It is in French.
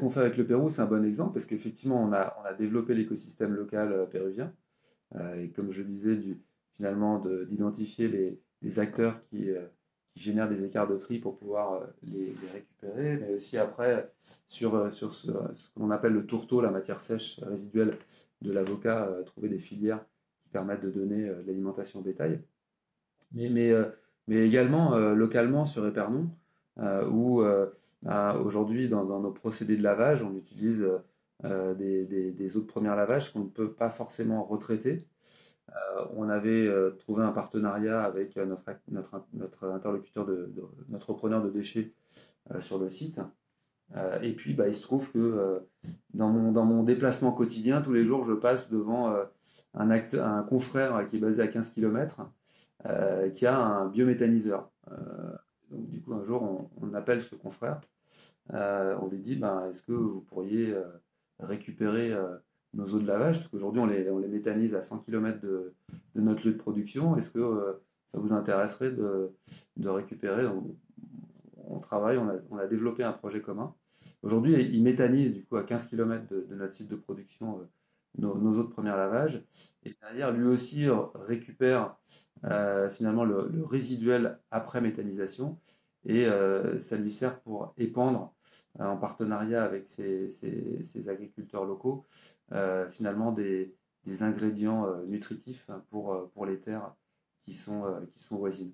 ce qu'on fait avec le Pérou, c'est un bon exemple parce qu'effectivement, on a, développé l'écosystème local péruvien. et comme je disais, finalement, d'identifier les, acteurs qui, qui génèrent des écarts de tri pour pouvoir euh, les, récupérer, mais aussi après sur, euh, ce, qu'on appelle le tourteau, la matière sèche résiduelle de l'avocat, euh, trouver des filières qui permettent de donner l'alimentation bétail. Mais, mais, également localement sur Épernon, où aujourd'hui dans, nos procédés de lavage, on utilise des, des, eaux de première lavage qu'on ne peut pas forcément retraiter. Euh, on avait euh, trouvé un partenariat avec euh, notre, interlocuteur, de, notre repreneur de déchets sur le site. et puis, bah, il se trouve que dans, mon, dans mon déplacement quotidien, tous les jours, je passe devant un, un confrère qui est basé à 15 km, qui a un biométhaniseur. Un jour, on, appelle ce confrère. on lui dit, bah, est-ce que vous pourriez récupérer nos eaux de lavage, parce qu'aujourd'hui on les, on méthanise à 100 km de, notre lieu de production. Est-ce que euh, ça vous intéresserait de, récupérer? On, travaille, on a, développé un projet commun. Aujourd'hui, il méthanise du coup à 15 km de, notre site de production euh, nos, eaux de premier lavage. Et derrière, lui aussi récupère euh, finalement le, résiduel après méthanisation. Et ça lui sert pour épandre en partenariat avec ces agriculteurs locaux, euh, finalement des, ingrédients euh, nutritifs pour, euh, les terres qui sont voisines.